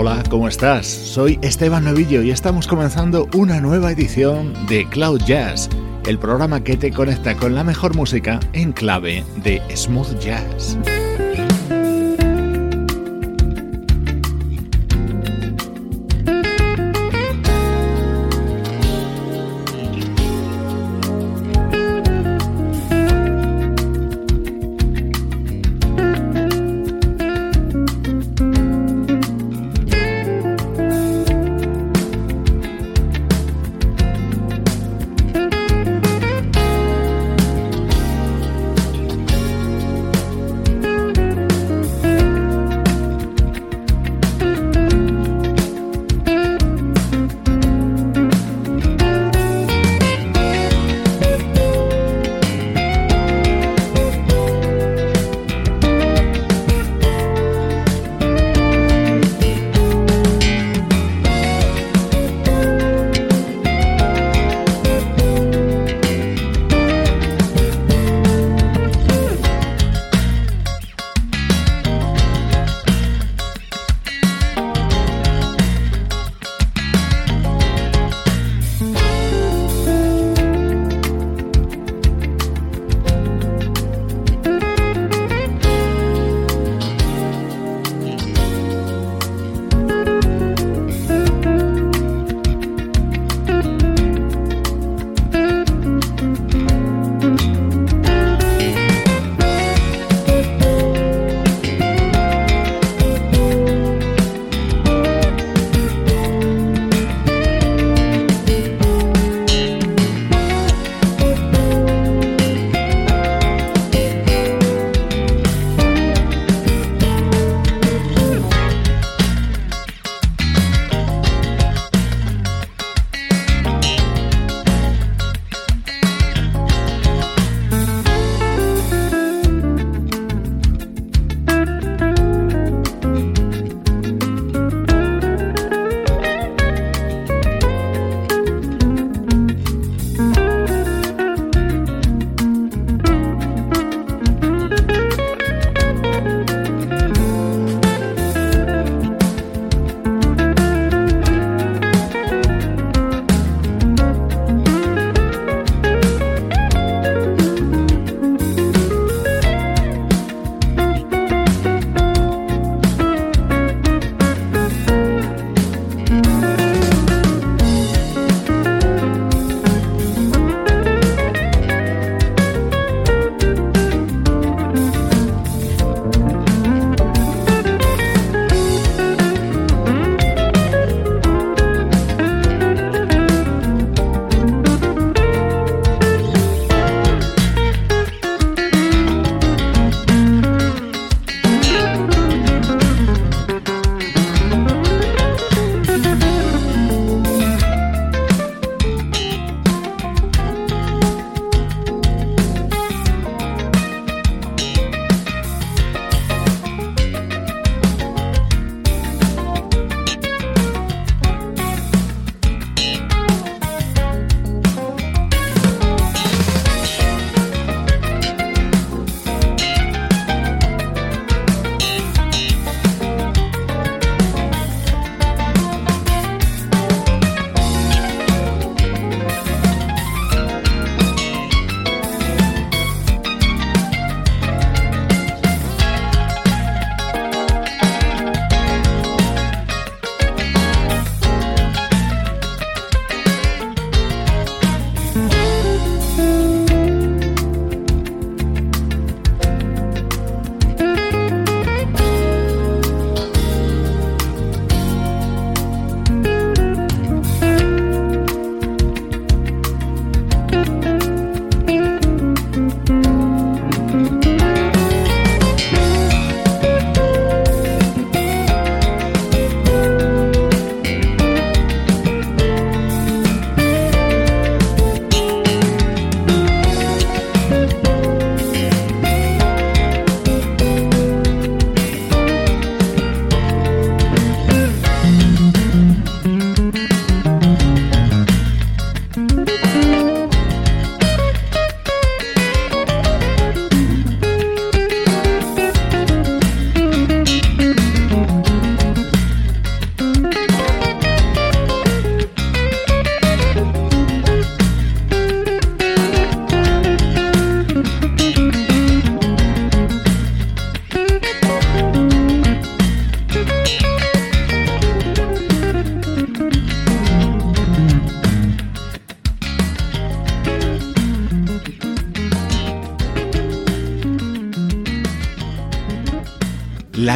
Hola, ¿cómo estás? Soy Esteban Novillo y estamos comenzando una nueva edición de Cloud Jazz, el programa que te conecta con la mejor música en clave de smooth jazz.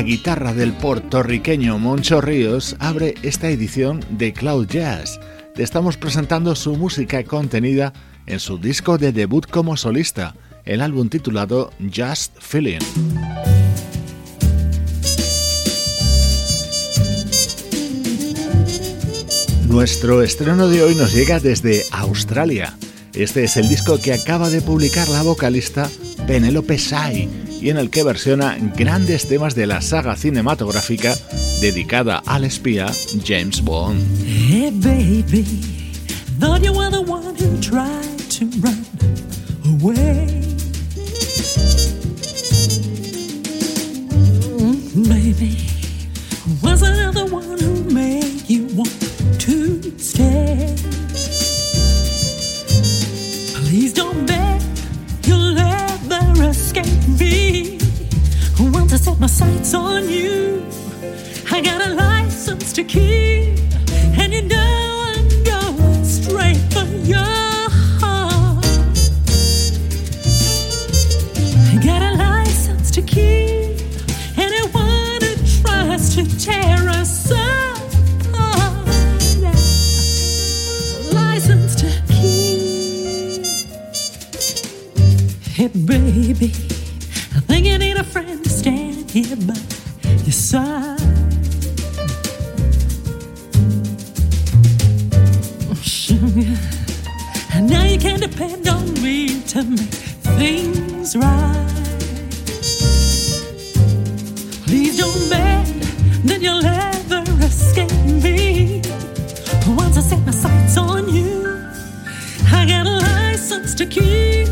La guitarra del puertorriqueño Moncho Ríos abre esta edición de Cloud Jazz. Te estamos presentando su música contenida en su disco de debut como solista, el álbum titulado Just Feeling. Nuestro estreno de hoy nos llega desde Australia. Este es el disco que acaba de publicar la vocalista Penelope Sai y en el que versiona grandes temas de la saga cinematográfica dedicada al espía James Bond. My sights on you, I got a license to keep, and you know I'm going straight for your heart. I got a license to kill anyone who tries to tear us apart. License to kill. Hey, baby, I think you need a friend here by your side. Sugar, and now you can depend on me to make things right. Please don't bet that you'll ever escape me. Once I set my sights on you, I got a license to keep,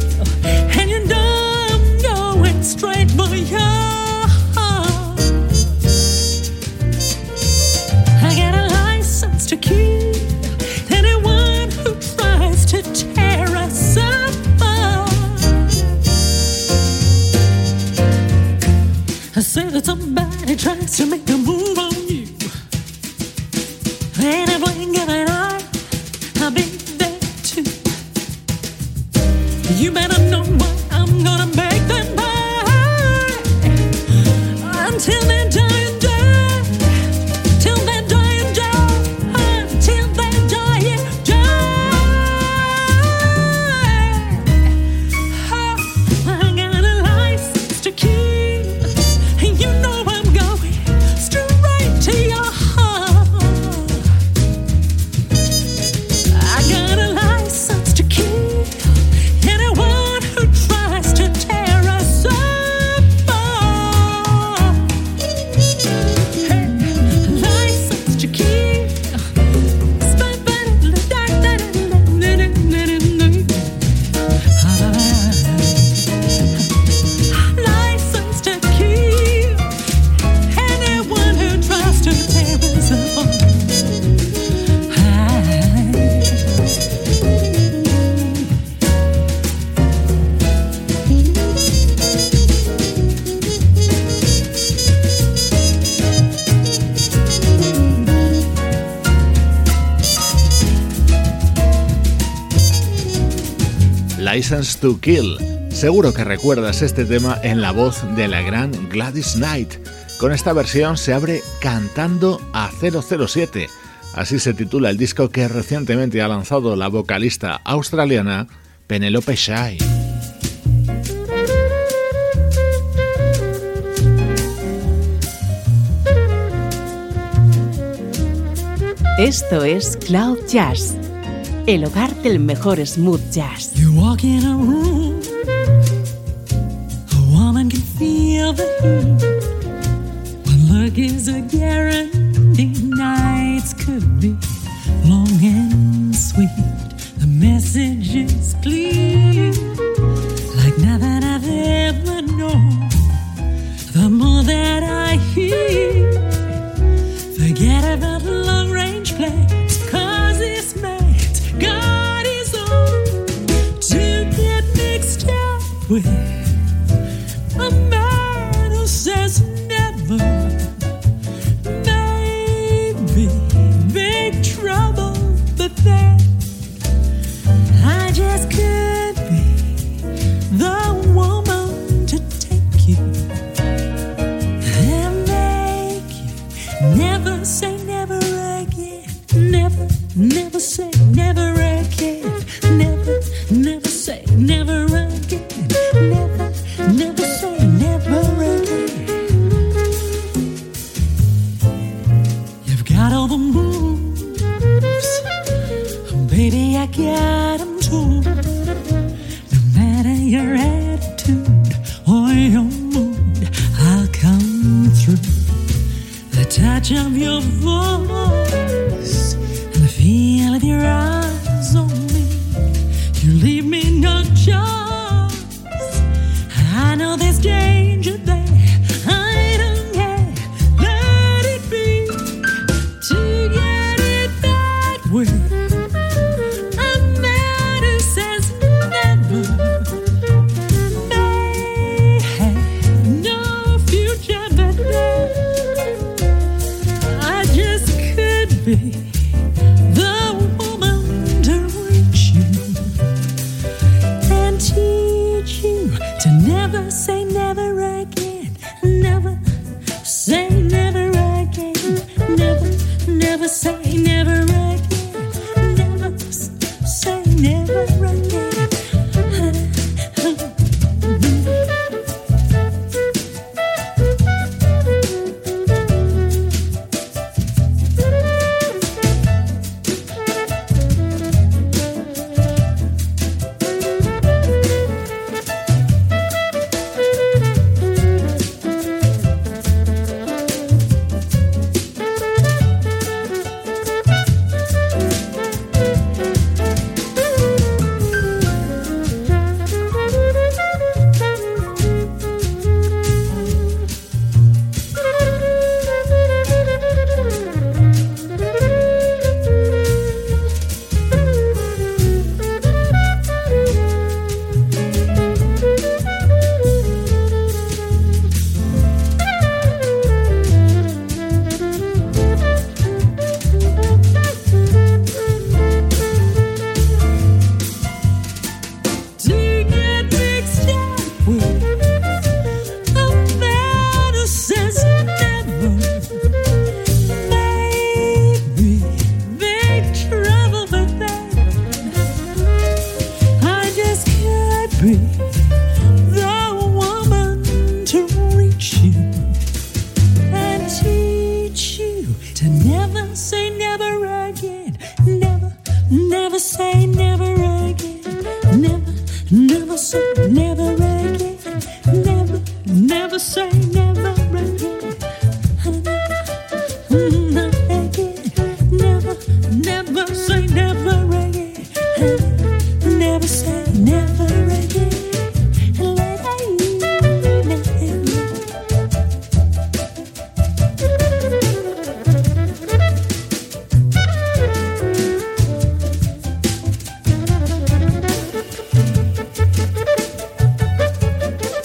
To Kill. Seguro que recuerdas este tema en la voz de la gran Gladys Knight. Con esta versión se abre Cantando a 007. Así se titula el disco que recientemente ha lanzado la vocalista australiana Penelope Shai. Esto es Cloud Jazz, el hogar del mejor smooth jazz. 会。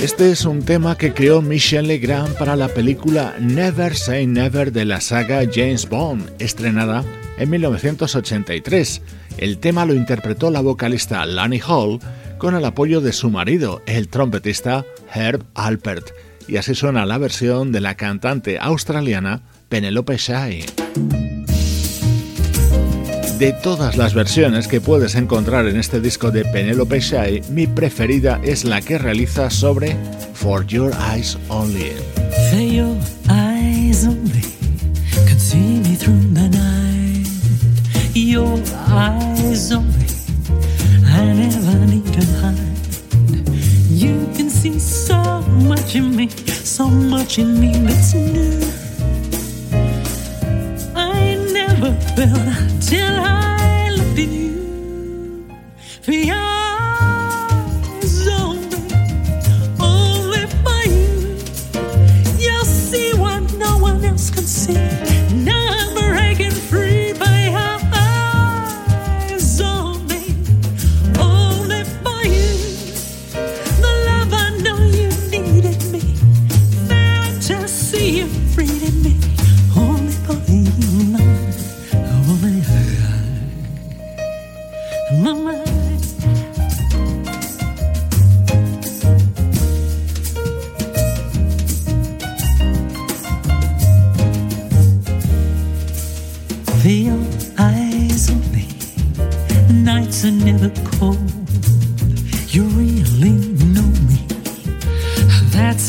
Este es un tema que creó Michel Legrand para la película Never Say Never de la saga James Bond, estrenada en 1983. El tema lo interpretó la vocalista Lani Hall con el apoyo de su marido, el trompetista Herb Alpert, y así suena la versión de la cantante australiana Penelope Shai. De todas las versiones que puedes encontrar en este disco de Penelope Shai, mi preferida es la que realiza sobre For Your Eyes Only. For your eyes only can see me through the night. Your eyes only I never need to hide. You can see so much in me, so much in me that's new. I never felt till I looked at you. For your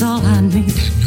all I need.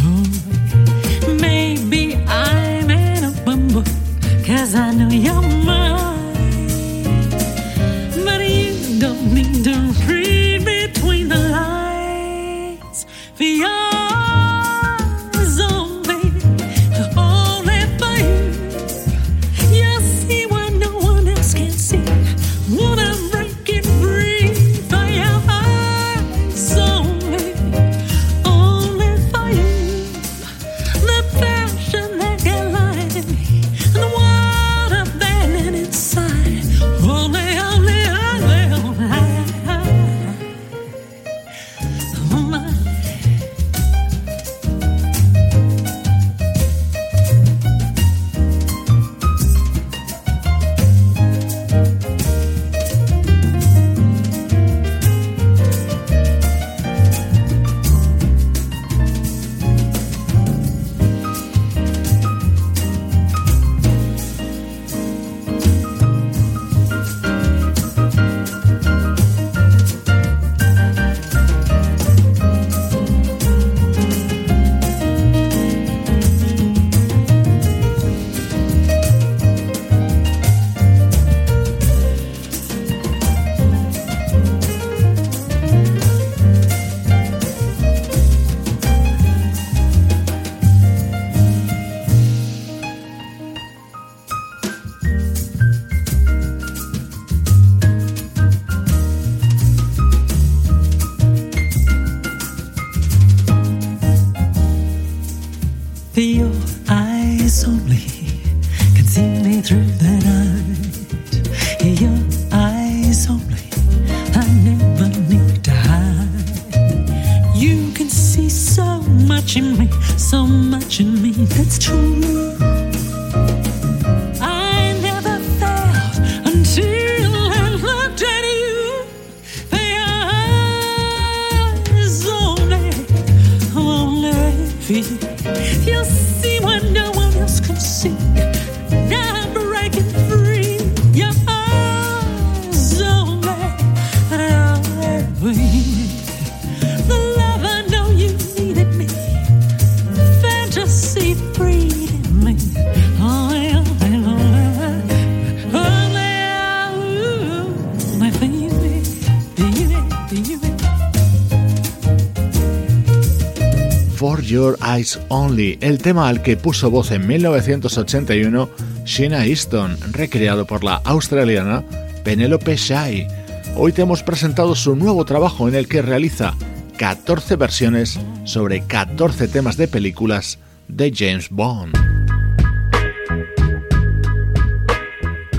Only, el tema al que puso voz en 1981 Sheena Easton, recreado por la australiana Penelope Shai. Hoy te hemos presentado su nuevo trabajo en el que realiza 14 versiones sobre 14 temas de películas de James Bond.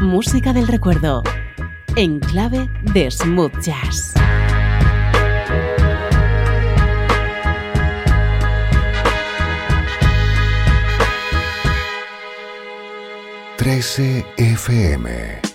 Música del recuerdo, en clave de smooth jazz. 13 FM.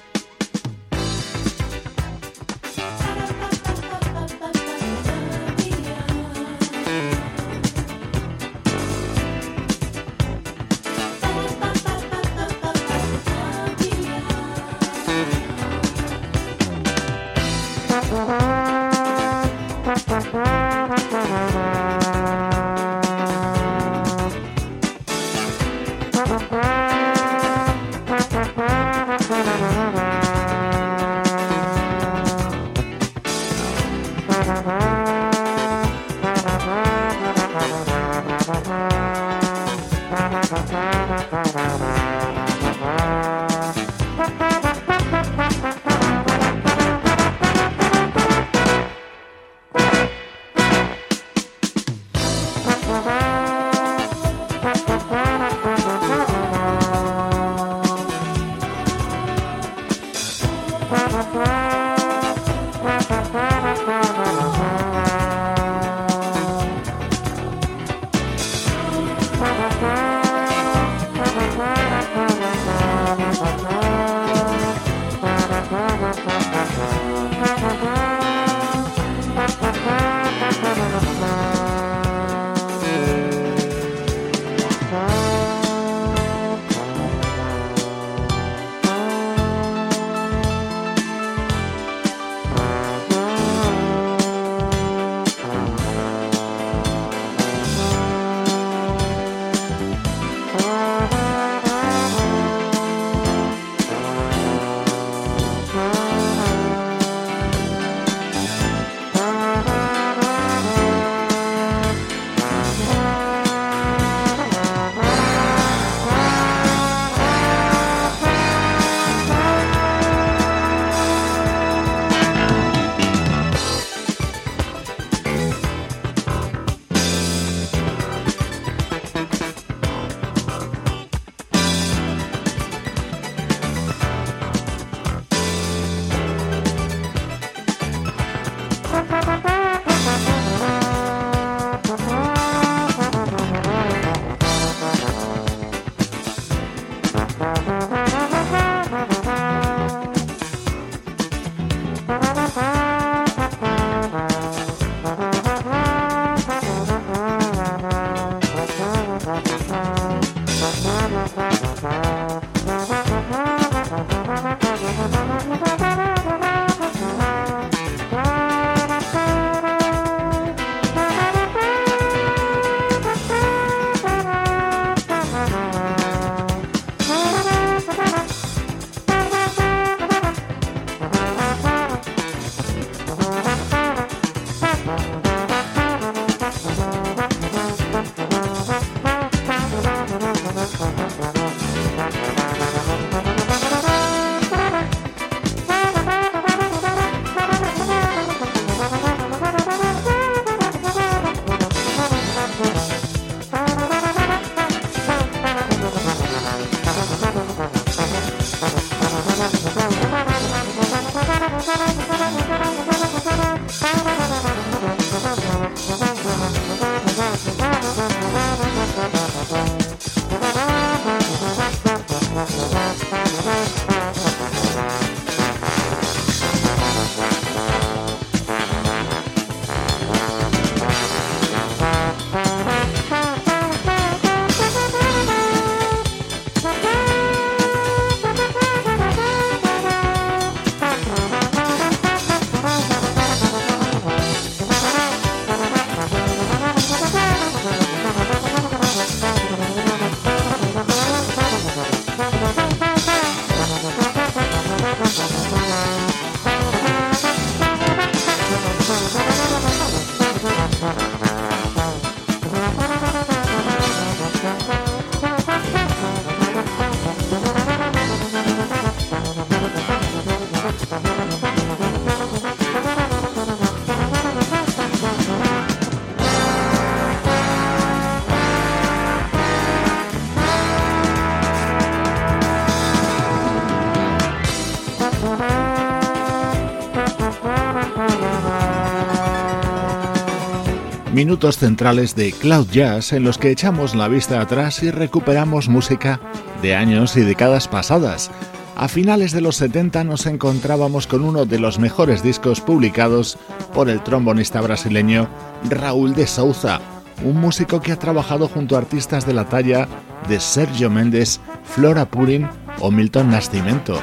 Minutos centrales de Cloud Jazz en los que echamos la vista atrás y recuperamos música de años y décadas pasadas. A finales de los 70 nos encontrábamos con uno de los mejores discos publicados por el trombonista brasileño Raúl de Souza, un músico que ha trabajado junto a artistas de la talla de Sergio Méndez, Flora Purin o Milton Nascimento.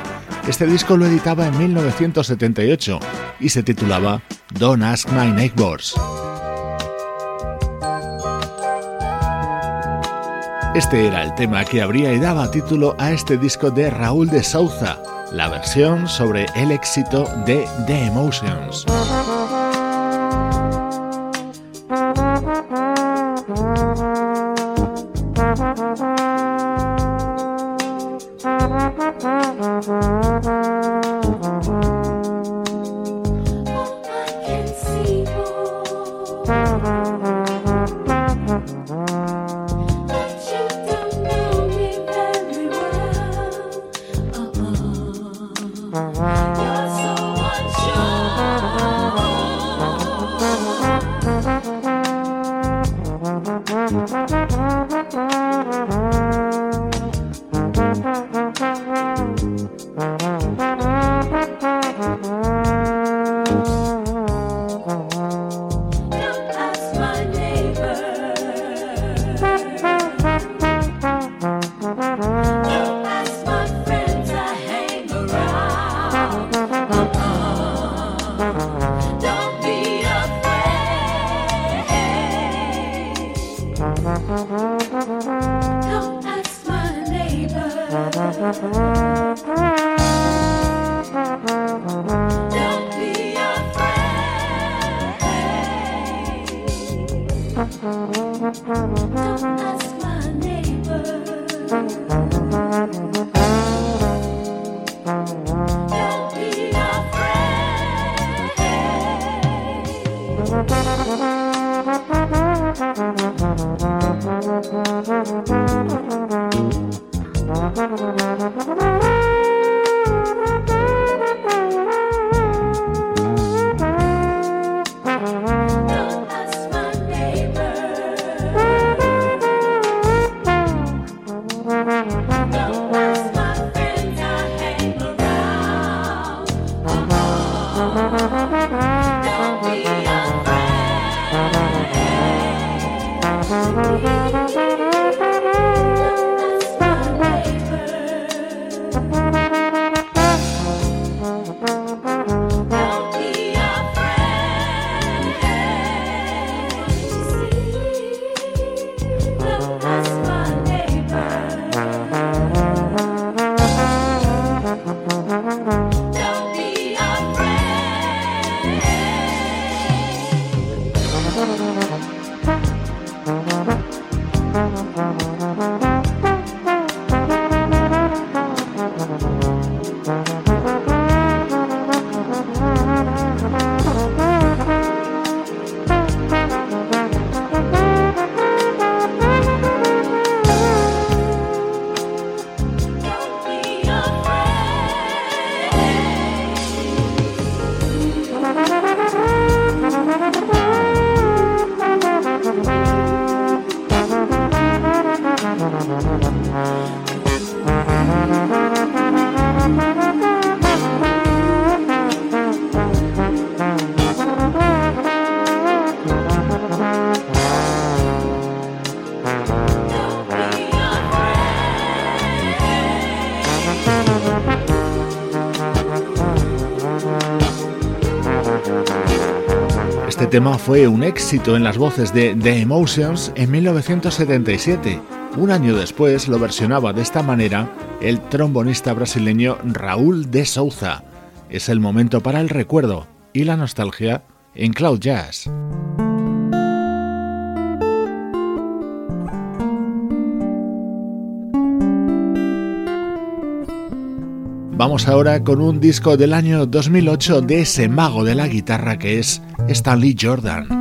Este disco lo editaba en 1978 y se titulaba Don't Ask My Neighbors. Este era el tema que abría y daba título a este disco de Raúl de Souza, la versión sobre el éxito de The Emotions. Tema fue un éxito en las voces de The Emotions en 1977. Un año después lo versionaba de esta manera el trombonista brasileño Raúl de Souza. Es el momento para el recuerdo y la nostalgia en Cloud Jazz. Vamos ahora con un disco del año 2008 de ese mago de la guitarra que es Stanley Jordan.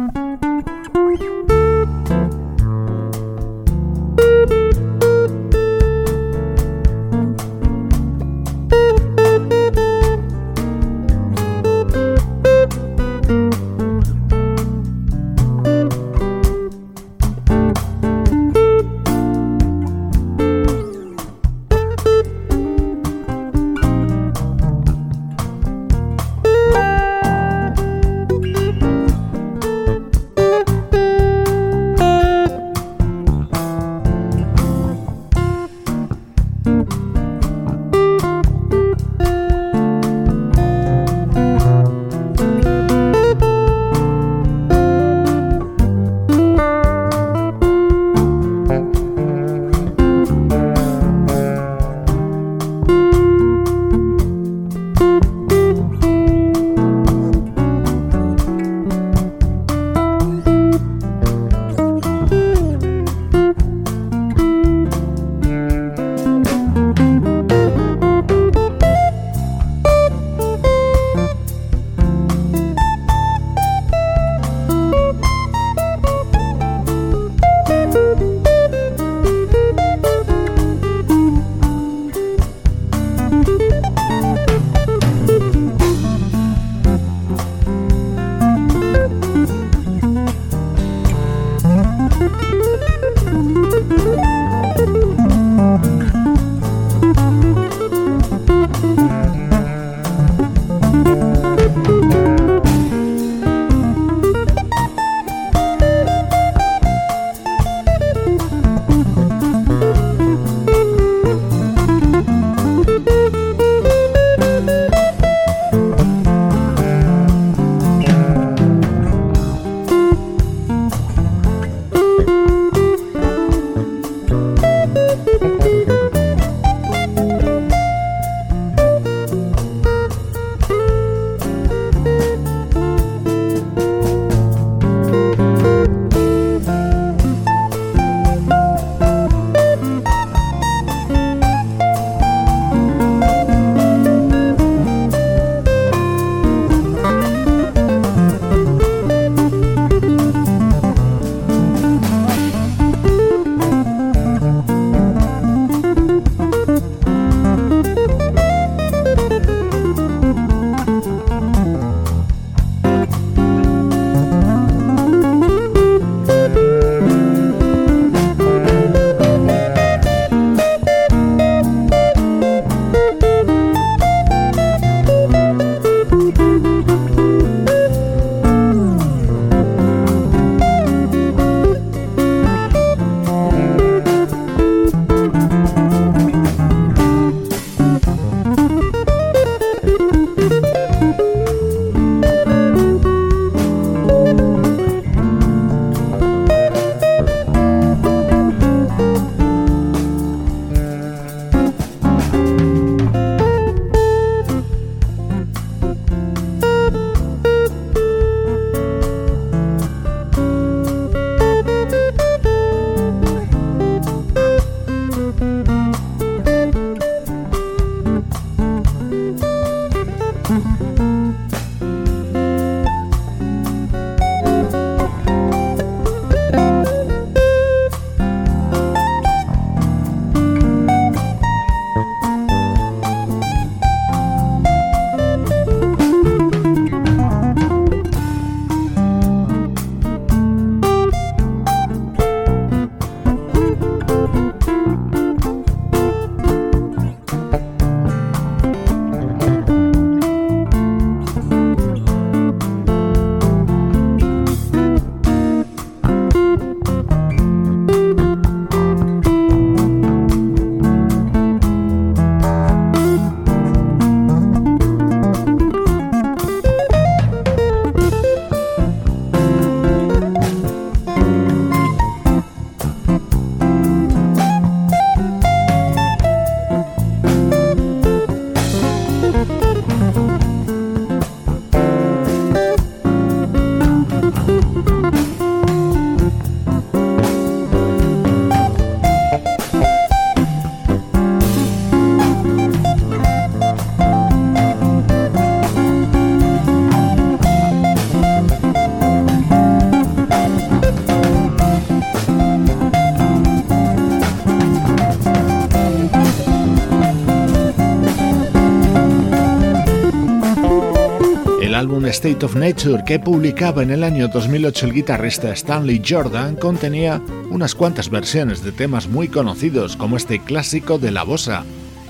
State of Nature que publicaba en el año 2008 el guitarrista Stanley Jordan contenía unas cuantas versiones de temas muy conocidos como este clásico de la bossa,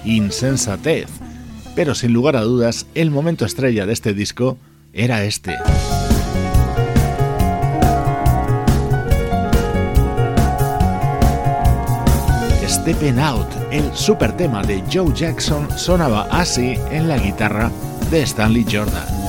Insensatez. Pero sin lugar a dudas, el momento estrella de este disco era este. Stepping Out, el super tema de Joe Jackson, sonaba así en la guitarra de Stanley Jordan.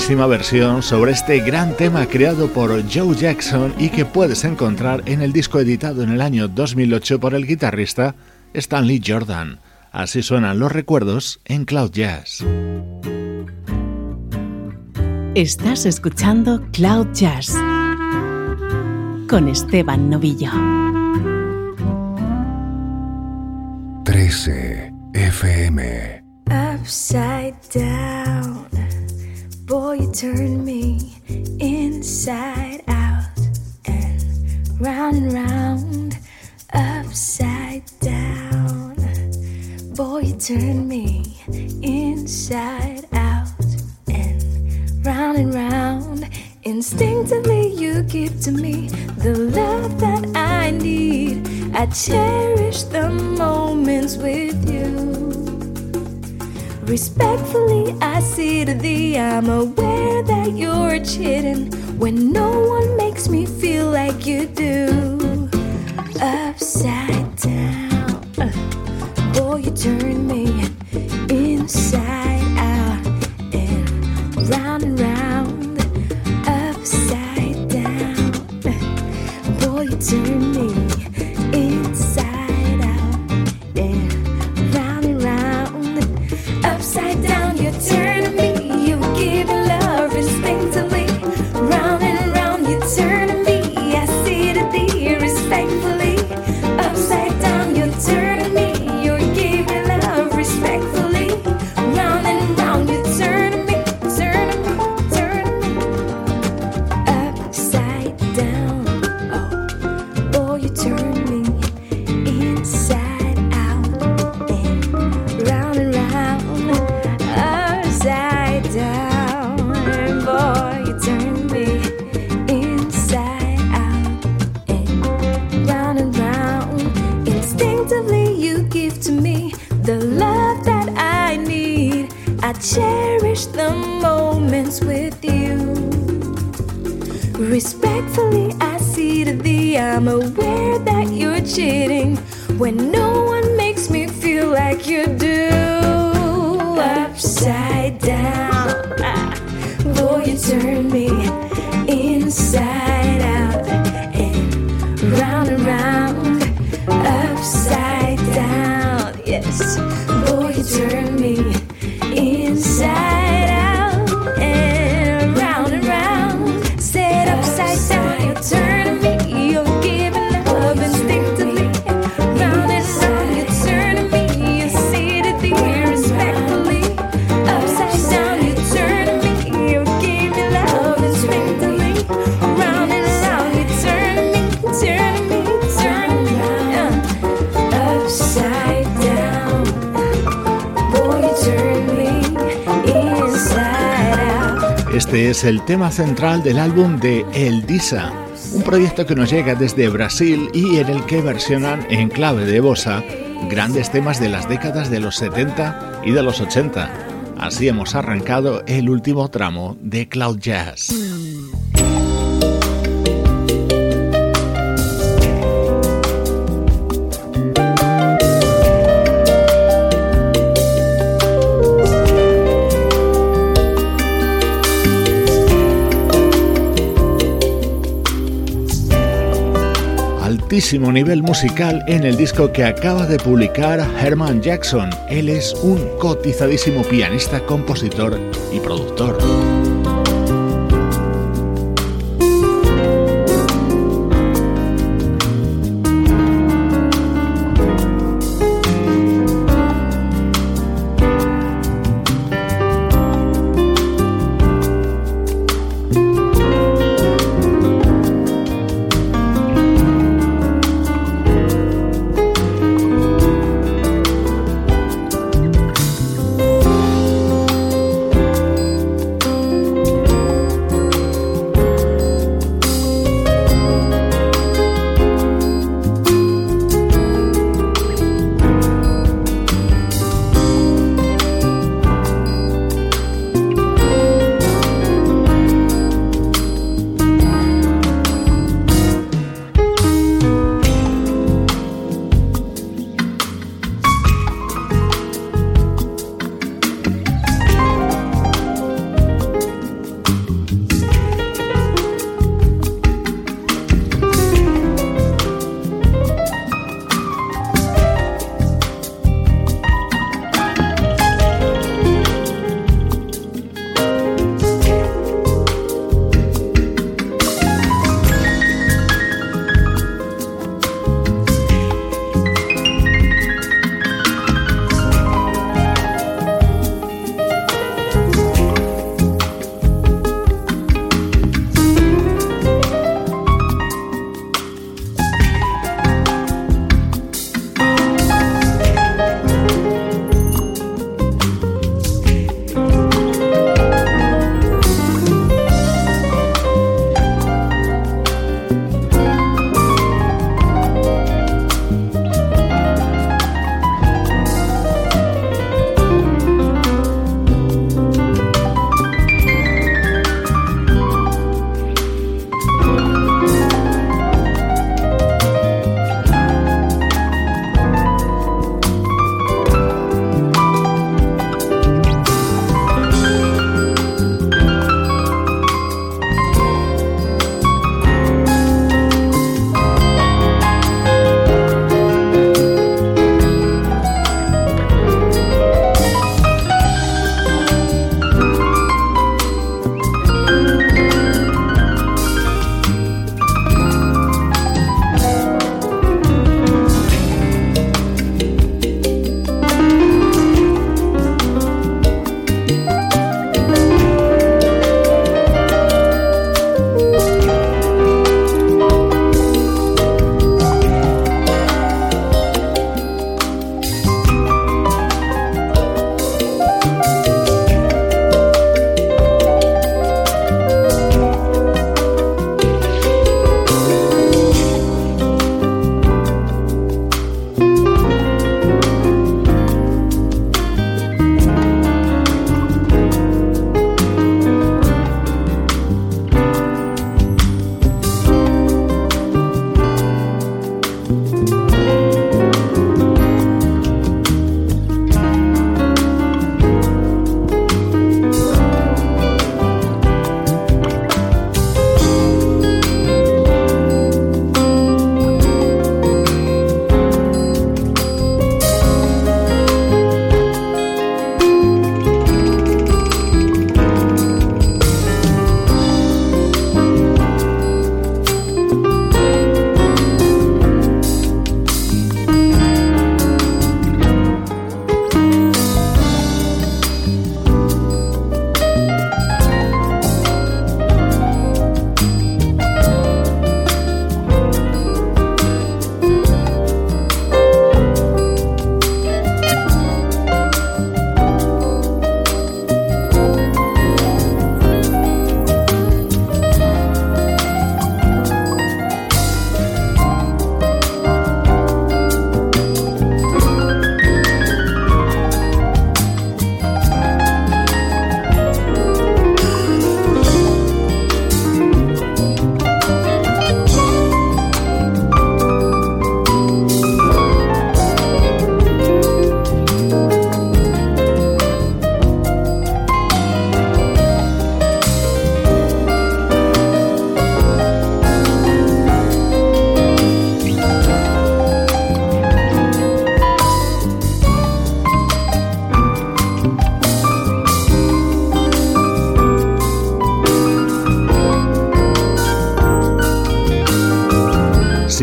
Buenísima versión sobre este gran tema creado por Joe Jackson y que puedes encontrar en el disco editado en el año 2008 por el guitarrista Stanley Jordan. Así suenan los recuerdos en Cloud Jazz. Estás escuchando Cloud Jazz con Esteban Novillo. 13 FM Upside down Boy, you turn me inside out and round and round, upside down. Boy, you turn me inside out and round and round. Instinctively, you give to me the love that I need. I cherish the moments with you. Respectfully, I say to thee, I'm aware that you're cheating when no one makes me feel like you do. Upside down, uh, boy, you turn me inside out and round and round. Upside down, uh, boy, you turn me Este es el tema central del álbum de El Disa, un proyecto que nos llega desde Brasil y en el que versionan en clave de bossa grandes temas de las décadas de los 70 y de los 80. Así hemos arrancado el último tramo de Cloud Jazz. Nivel musical en el disco que acaba de publicar Herman Jackson. Él es un cotizadísimo pianista, compositor y productor.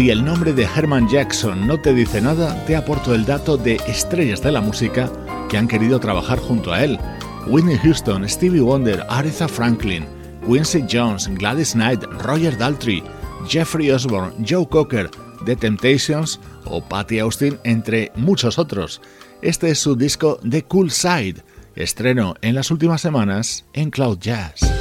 Si el nombre de Herman Jackson no te dice nada, te aporto el dato de estrellas de la música que han querido trabajar junto a él. Whitney Houston, Stevie Wonder, Aretha Franklin, Quincy Jones, Gladys Knight, Roger Daltrey, Jeffrey Osborne, Joe Cocker, The Temptations o Patty Austin, entre muchos otros. Este es su disco The Cool Side, estreno en las últimas semanas en Cloud Jazz.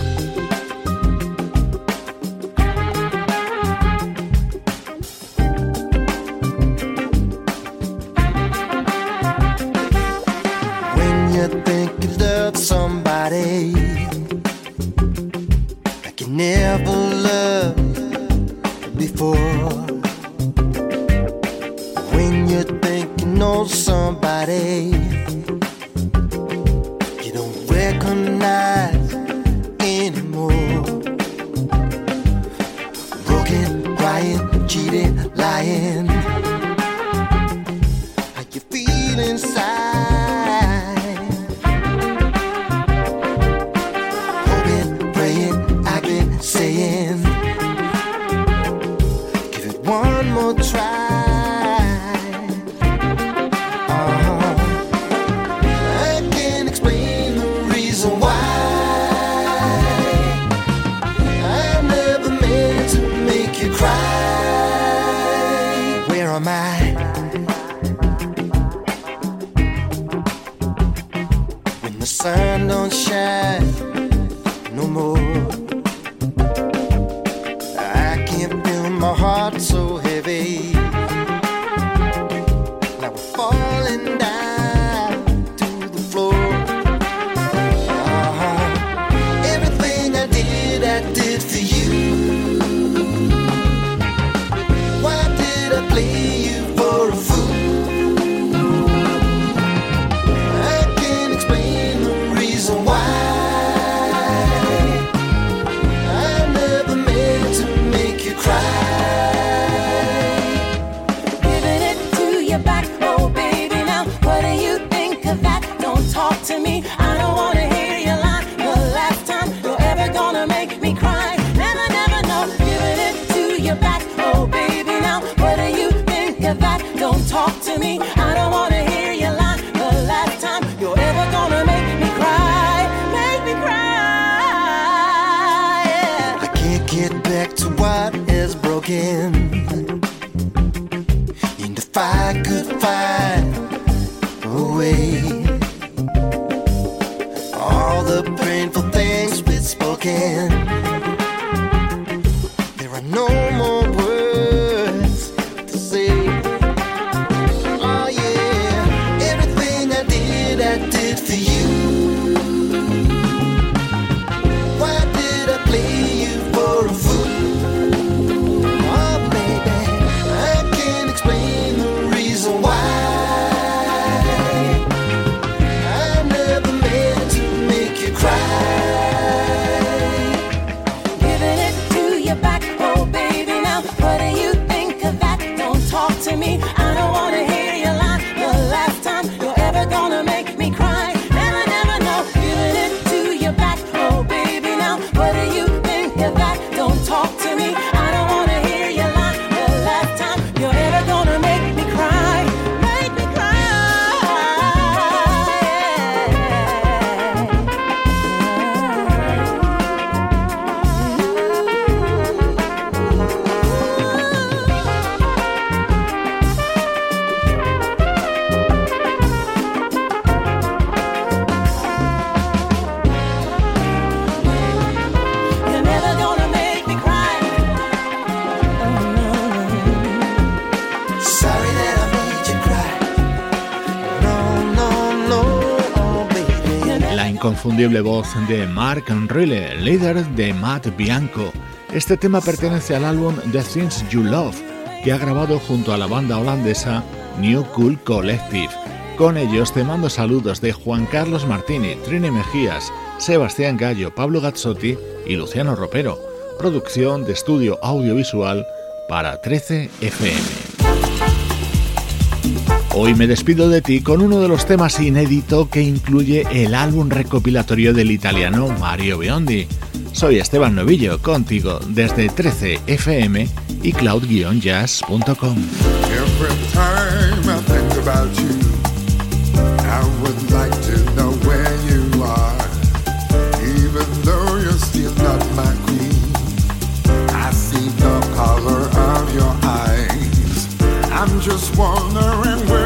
Inconfundible voz de Mark Rille, líder de Matt Bianco. Este tema pertenece al álbum The Things You Love, que ha grabado junto a la banda holandesa New Cool Collective. Con ellos te mando saludos de Juan Carlos Martini, Trini Mejías, Sebastián Gallo, Pablo Gazzotti y Luciano Ropero. Producción de estudio audiovisual para 13 FM. Hoy me despido de ti con uno de los temas inédito que incluye el álbum recopilatorio del italiano Mario Biondi. Soy Esteban Novillo, contigo desde 13 FM y cloud-jazz.com. Just wondering where